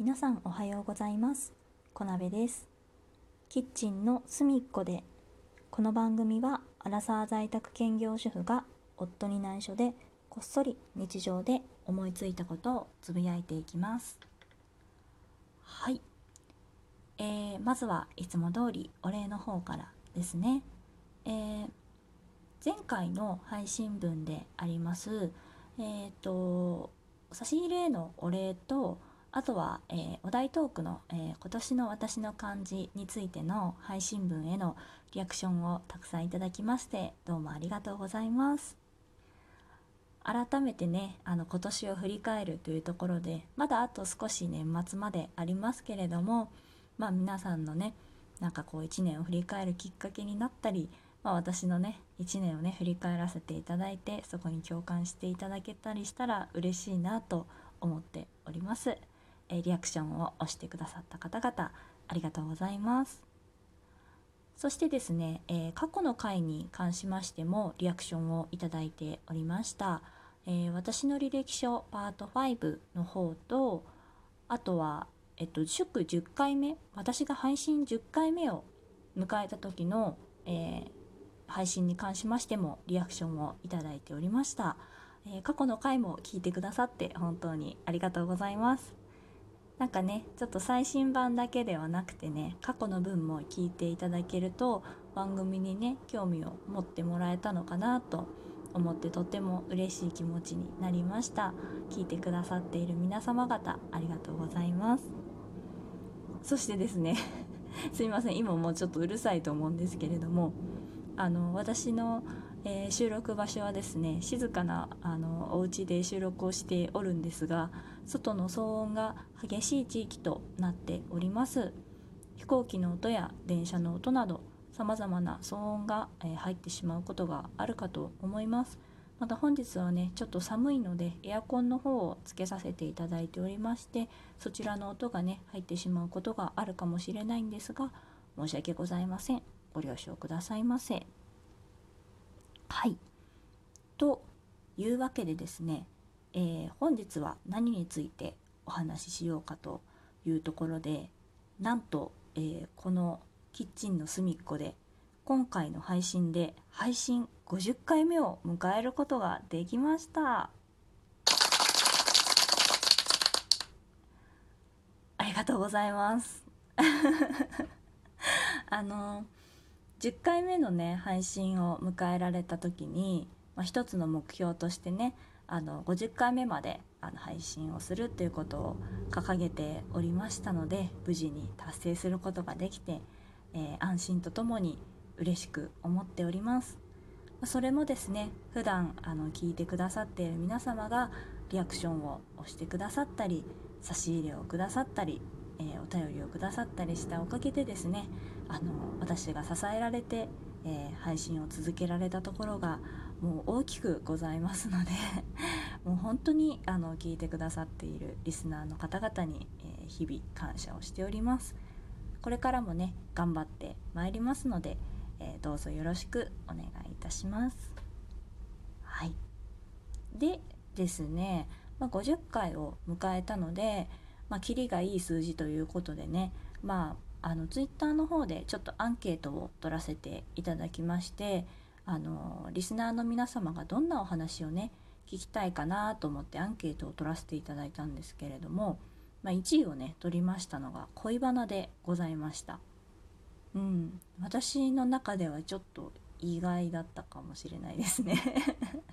皆さんおはようございます。小鍋です。キッチンの隅っこでこの番組はアラサー在宅兼業主婦が夫に内緒でこっそり日常で思いついたことをつぶやいていきます。はい、えー、まずはいつも通りお礼の方からですね、えー、前回の配信分でありますえーと差し入れへのお礼とあとは、えー、お題トークの、えー、今年の私の漢字についての配信文へのリアクションをたくさんいただきましてどうもありがとうございます改めてねあの今年を振り返るというところでまだあと少し年末までありますけれどもまあ皆さんのねなんかこう1年を振り返るきっかけになったり、まあ、私のね1年をね振り返らせていただいてそこに共感していただけたりしたら嬉しいなと思っております。えリアクションを押してくださった方々ありがとうございます。そしてですね、えー、過去の回に関しましてもリアクションをいただいておりました、えー、私の履歴書パート5の方とあとは、えっと、祝10回目私が配信10回目を迎えた時の、えー、配信に関しましてもリアクションをいただいておりました、え過去の回も聞いてくださって本当にありがとうございます。なんかねちょっと最新版だけではなくてね過去の分も聞いていただけると番組にね興味を持ってもらえたのかなと思ってとっても嬉しい気持ちになりました。聞いてくださっている皆様方ありがとうございます。そしてですね すいません。今もうちょっとうるさいと思うんですけれどもあの私のえー、収録場所はですね静かなあのお家で収録をしておるんですが外の騒音が激しい地域となっております。飛行機の音や電車の音などさまざまな騒音が、えー、入ってしまうことがあるかと思います。また本日はねちょっと寒いのでエアコンの方をつけさせていただいておりましてそちらの音がね入ってしまうことがあるかもしれないんですが申し訳ございません。ご了承くださいませ。はい。というわけでですね、えー、本日は何についてお話ししようかというところでなんと、えー、このキッチンの隅っこで今回の配信で配信50回目を迎えることができました。ありがとうございます。あの10回目のね配信を迎えられた時に、まあ、一つの目標としてねあの50回目まであの配信をするっていうことを掲げておりましたので無事に達成することができて、えー、安心とともに嬉しく思っております。それもですね普段あの聞いてくださっている皆様がリアクションを押してくださったり差し入れをくださったりえー、お便りをくださったりしたおかげでですねあの私が支えられて、えー、配信を続けられたところがもう大きくございますので もう本当にあの聞いてくださっているリスナーの方々に、えー、日々感謝をしております。これからもね頑張ってまいりますので、えどうぞよろしくお願いいたします。はい。でですね、まあ、50回を迎えたのでまあ、キリがいい数字ということでね、まあ、あのツイッターの方でちょっとアンケートを取らせていただきましてあのリスナーの皆様がどんなお話をね聞きたいかなと思ってアンケートを取らせていただいたんですけれども、まあ、1位をね取りましたのが恋バナでございました。うん、私の中ではちょっと意外だったかもしれないですね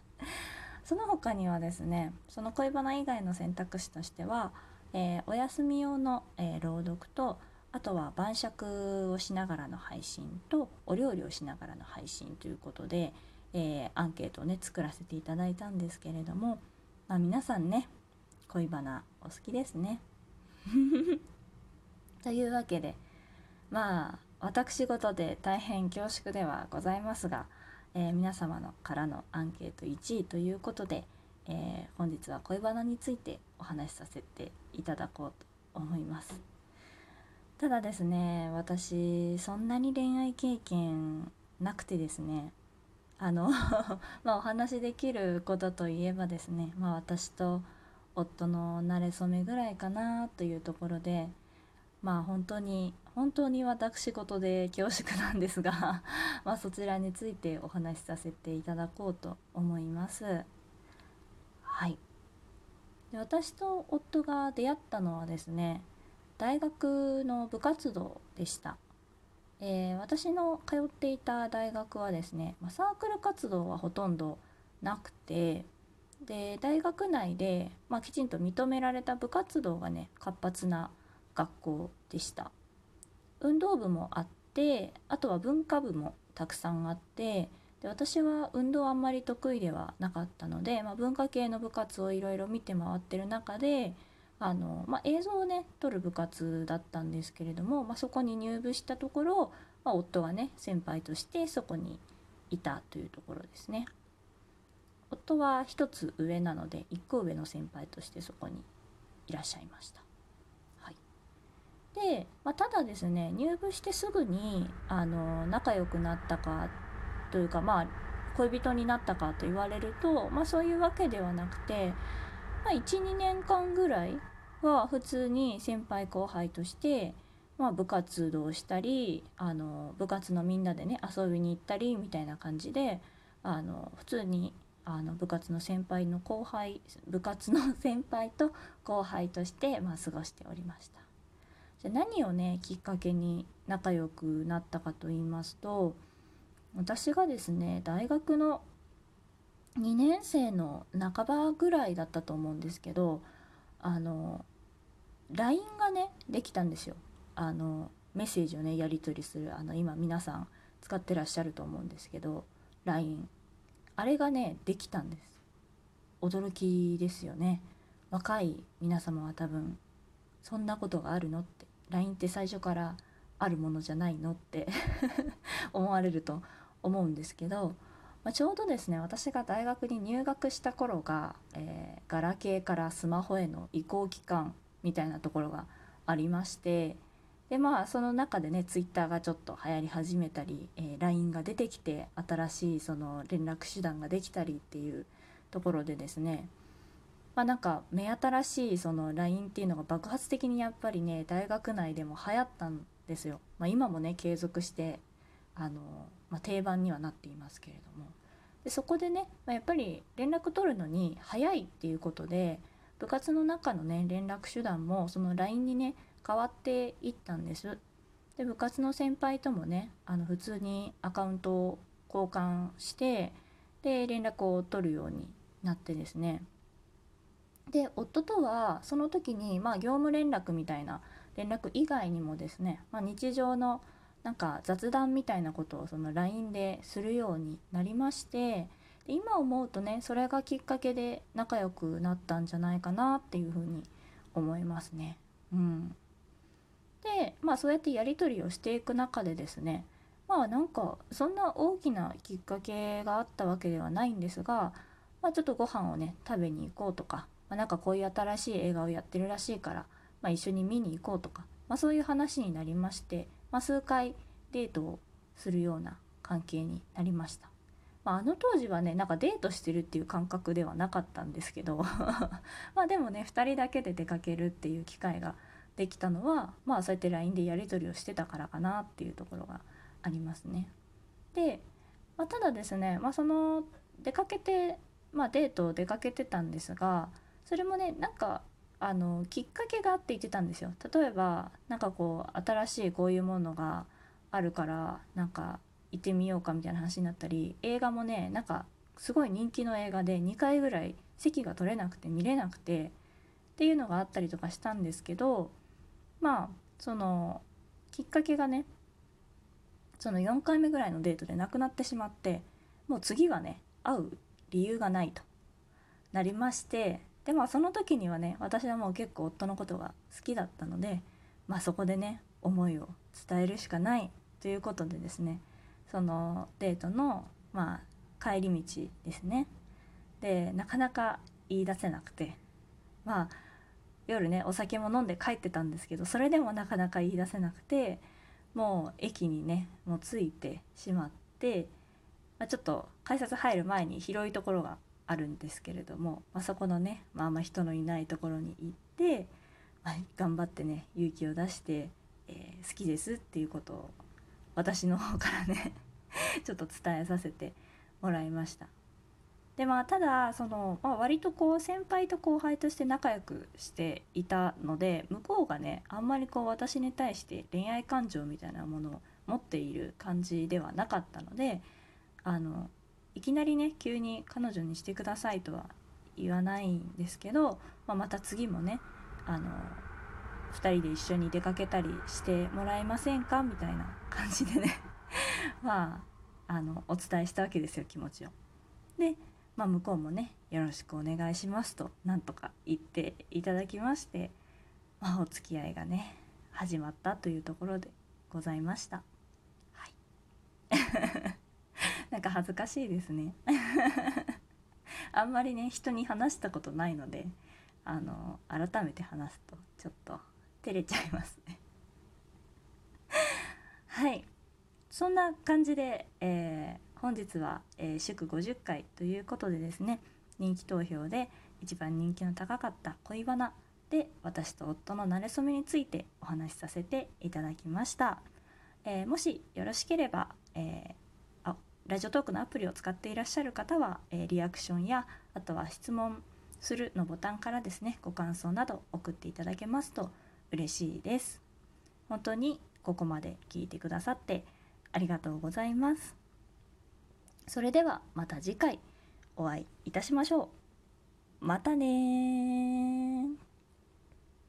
その他にはですねその恋バナ以外の選択肢としてはえー、お休み用の、えー、朗読とあとは晩酌をしながらの配信とお料理をしながらの配信ということで、えー、アンケートをね作らせていただいたんですけれども、まあ、皆さんね恋バナお好きですね。というわけでまあ私事で大変恐縮ではございますが、えー、皆様のからのアンケート1位ということで、えー、本日は恋バナについてお話しさせていただこうと思いますただですね私そんなに恋愛経験なくてですねあの まあお話しできることといえばですね、まあ、私と夫の馴れ初めぐらいかなというところでまあ本当に本当に私事で恐縮なんですが まそちらについてお話しさせていただこうと思います。はいで私と夫が出会ったのはですね大学の部活動でした。えー、私の通っていた大学はですね、ま、サークル活動はほとんどなくてで大学内で、まあ、きちんと認められた部活動がね活発な学校でした運動部もあってあとは文化部もたくさんあってで私は運動あんまり得意ではなかったので、まあ、文化系の部活をいろいろ見て回ってる中であの、まあ、映像をね撮る部活だったんですけれども、まあ、そこに入部したところ、ま夫がね先輩としてそこにいたというところですね。夫は1つ上なので1個上の先輩としてそこにいらっしゃいました。はい、で、まあ、ただですね入部してすぐにあの仲良くなったかというかまあ恋人になったかと言われると、まあ、そういうわけではなくて、まあ、12年間ぐらいは普通に先輩後輩として、まあ、部活動したりあの部活のみんなでね遊びに行ったりみたいな感じであの普通にあの部活の先輩の後輩部活の先輩と後輩として、まあ、過ごしておりました。じゃ何をねきっかけに仲良くなったかと言いますと私がですね大学の2年生の半ばぐらいだったと思うんですけどあの LINE がねできたんですよ。あのメッセージをねやり取りするあの今皆さん使ってらっしゃると思うんですけど LINE あれがねできたんです。驚きですよね。若い皆様は多分そんなことがあるのって。LINE って最初からあるものじゃないのって 思われると思うんですけど、まあ、ちょうどですね私が大学に入学した頃が、えー、ガラケーからスマホへの移行期間みたいなところがありましてでまあその中でねツイッターがちょっと流行り始めたり、えー、LINE が出てきて新しいその連絡手段ができたりっていうところでですねまあなんか目新しいその LINE っていうのが爆発的にやっぱりね大学内でも流行ったんですよ。まあ、今もね継続してあの、まあ、定番にはなっていますけれどもでそこでね、まあ、やっぱり連絡取るのに早いっていうことで部活の中のね連絡手段もその LINE にね変わっていったんです。で部活の先輩ともねあの普通にアカウントを交換してで連絡を取るようになってですねで夫とはその時にまあ業務連絡みたいな連絡以外にもですね、まあ、日常のなんか雑談みたいなことをその LINE でするようになりましてで今思うとねそれがきっかけで仲良くなったんじゃないかなっていうふうに思いますね。うん、でまあそうやってやり取りをしていく中でですねまあなんかそんな大きなきっかけがあったわけではないんですが、まあ、ちょっとご飯をね食べに行こうとか、まあ、なんかこういう新しい映画をやってるらしいから、まあ、一緒に見に行こうとか、まあ、そういう話になりまして、まあ、数回デートをするような関係になりました。まあ、あの当時はねなんかデートしてるっていう感覚ではなかったんですけど まあでもね2人だけで出かけるっていう機会ができたのはまあそうやって LINE でやり取りをしてたからかなっていうところがありますね。で、まあ、ただですね、まあ、その出かけて、まあ、デートを出かけてたんですがそれもねなんかあのきっかけがあって言ってたんですよ。例えば何かこう新しいこういうものがあるからなんか行ってみようかみたいな話になったり映画もねなんかすごい人気の映画で2回ぐらい席が取れなくて見れなくてっていうのがあったりとかしたんですけどまあそのきっかけがねその4回目ぐらいのデートで亡くなってしまってもう次はね会う理由がないとなりましてでまあその時にはね私はもう結構夫のことが好きだったのでまあそこでね思いを伝えるしかないということでですねそのデートのまあ帰り道ですね。でなかなか言い出せなくてまあ夜ねお酒も飲んで帰ってたんですけどそれでもなかなか言い出せなくてもう駅にねもう着いてしまって、まあ、ちょっと改札入る前に広いところがあるんですけれども、まあ、そこのね、まあ、あんま人のいないところに行って、まあ、頑張ってね勇気を出して、えー、好きですっていうことを私の方からね ちょっと伝えさせてもらいました。でまあただその、まあ、割とこう先輩と後輩として仲良くしていたので向こうがねあんまりこう私に対して恋愛感情みたいなものを持っている感じではなかったのであのいきなりね急に彼女にしてくださいとは言わないんですけど、まあ、また次もねあの2人で一緒に出かけたりしてもらえませんか？みたいな感じでね まああのお伝えしたわけですよ気持ちを。でまあ、向こうもね「よろしくお願いします」となんとか言っていただきまして、まあ、お付き合いがね始まったというところでございました。はい、なんか恥ずかしいですね。あんまりね人に話したことないのであの改めて話すとちょっと照れちゃいますね。はいそんな感じで、えー本日は、えー、祝50回ということでですね人気投票で一番人気の高かった恋バナで私と夫の馴れ初めについてお話しさせていただきました、えー、もしよろしければ、えー、ラジオトークのアプリを使っていらっしゃる方は、えリアクションやあとは質問するのボタンからですねご感想など送っていただけますと嬉しいです。本当にここまで聞いてくださってありがとうございます。それではまた次回お会いいたしましょう。またね